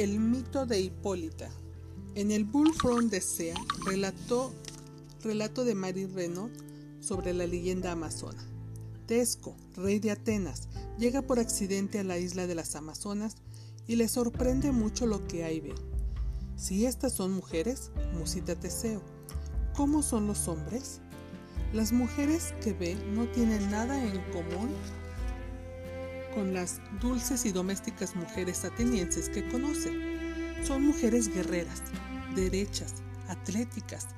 El mito de Hipólita. En el Bull Front de Sea relató relato de Mary Renaud sobre la leyenda amazona. Tesco, rey de Atenas, llega por accidente a la isla de las Amazonas y le sorprende mucho lo que hay ve. Si estas son mujeres, musita Teseo. ¿Cómo son los hombres? Las mujeres que ve no tienen nada en común con las dulces y domésticas mujeres atenienses que conoce. Son mujeres guerreras, derechas, atléticas,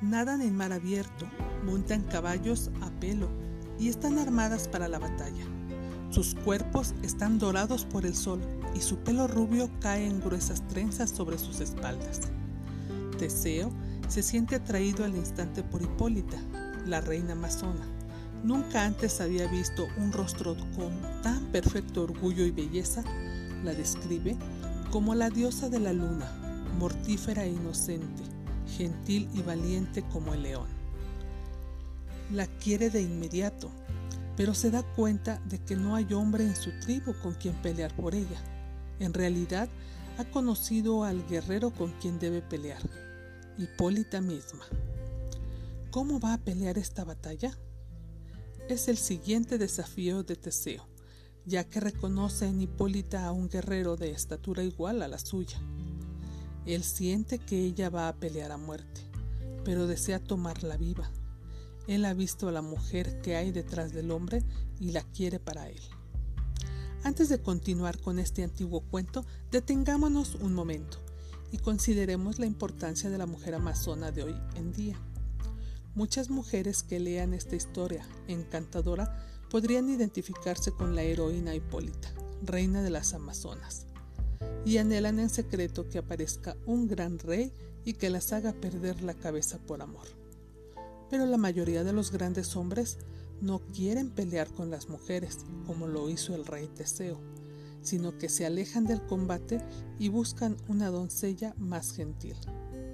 nadan en mar abierto, montan caballos a pelo y están armadas para la batalla. Sus cuerpos están dorados por el sol y su pelo rubio cae en gruesas trenzas sobre sus espaldas. Teseo se siente atraído al instante por Hipólita, la reina amazona Nunca antes había visto un rostro con tan perfecto orgullo y belleza. La describe como la diosa de la luna, mortífera e inocente, gentil y valiente como el león. La quiere de inmediato, pero se da cuenta de que no hay hombre en su tribu con quien pelear por ella. En realidad, ha conocido al guerrero con quien debe pelear, Hipólita misma. ¿Cómo va a pelear esta batalla? Es el siguiente desafío de Teseo, ya que reconoce en Hipólita a un guerrero de estatura igual a la suya. Él siente que ella va a pelear a muerte, pero desea tomarla viva. Él ha visto a la mujer que hay detrás del hombre y la quiere para él. Antes de continuar con este antiguo cuento, detengámonos un momento y consideremos la importancia de la mujer amazona de hoy en día. Muchas mujeres que lean esta historia encantadora podrían identificarse con la heroína Hipólita, reina de las Amazonas, y anhelan en secreto que aparezca un gran rey y que las haga perder la cabeza por amor. Pero la mayoría de los grandes hombres no quieren pelear con las mujeres como lo hizo el rey Teseo, sino que se alejan del combate y buscan una doncella más gentil.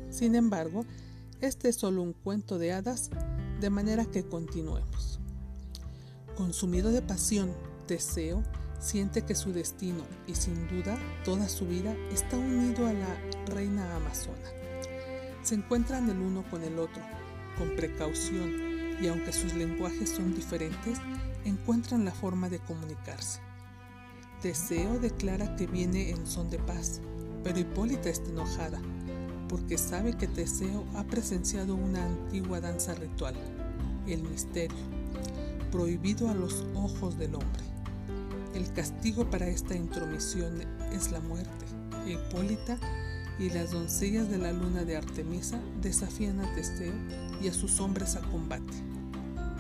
Sin embargo, este es solo un cuento de hadas, de manera que continuemos. Consumido de pasión, deseo, siente que su destino y sin duda toda su vida está unido a la reina amazona. Se encuentran el uno con el otro, con precaución, y aunque sus lenguajes son diferentes, encuentran la forma de comunicarse. Deseo declara que viene en son de paz, pero Hipólita está enojada porque sabe que Teseo ha presenciado una antigua danza ritual, el misterio, prohibido a los ojos del hombre. El castigo para esta intromisión es la muerte. Hipólita y las doncellas de la luna de Artemisa desafían a Teseo y a sus hombres a combate.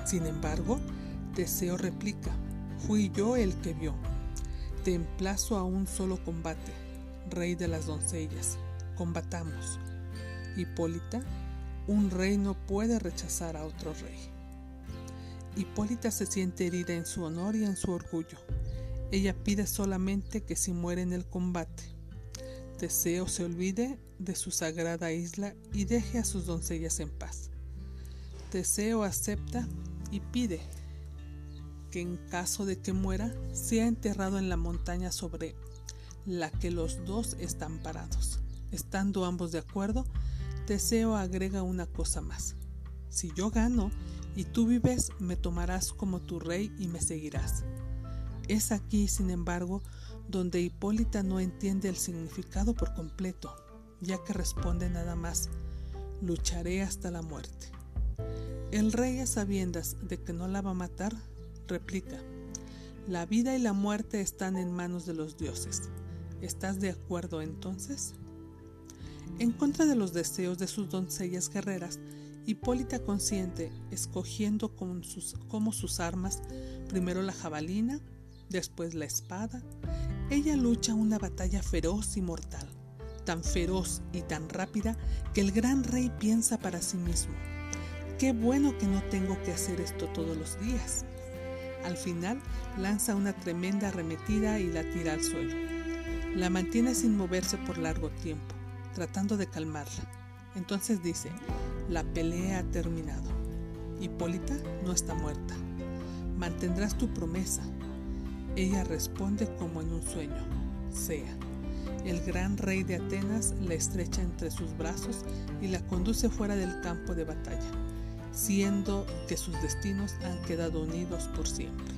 Sin embargo, Teseo replica, fui yo el que vio. Te emplazo a un solo combate, rey de las doncellas combatamos. Hipólita, un rey no puede rechazar a otro rey. Hipólita se siente herida en su honor y en su orgullo. Ella pide solamente que si muere en el combate, Teseo se olvide de su sagrada isla y deje a sus doncellas en paz. Teseo acepta y pide que en caso de que muera sea enterrado en la montaña sobre la que los dos están parados. Estando ambos de acuerdo, Teseo agrega una cosa más. Si yo gano y tú vives, me tomarás como tu rey y me seguirás. Es aquí, sin embargo, donde Hipólita no entiende el significado por completo, ya que responde nada más, lucharé hasta la muerte. El rey, a sabiendas de que no la va a matar, replica, la vida y la muerte están en manos de los dioses. ¿Estás de acuerdo entonces? En contra de los deseos de sus doncellas guerreras, Hipólita consiente, escogiendo como sus, armas primero la jabalina, después la espada, ella lucha una batalla feroz y mortal, tan feroz y tan rápida que el gran rey piensa para sí mismo, qué bueno que no tengo que hacer esto todos los días. Al final lanza una tremenda arremetida y la tira al suelo. La mantiene sin moverse por largo tiempo tratando de calmarla. Entonces dice, la pelea ha terminado. Hipólita no está muerta. Mantendrás tu promesa. Ella responde como en un sueño, sea. el gran rey de Atenas la estrecha entre sus brazos y la conduce fuera del campo de batalla, siendo que sus destinos han quedado unidos por siempre.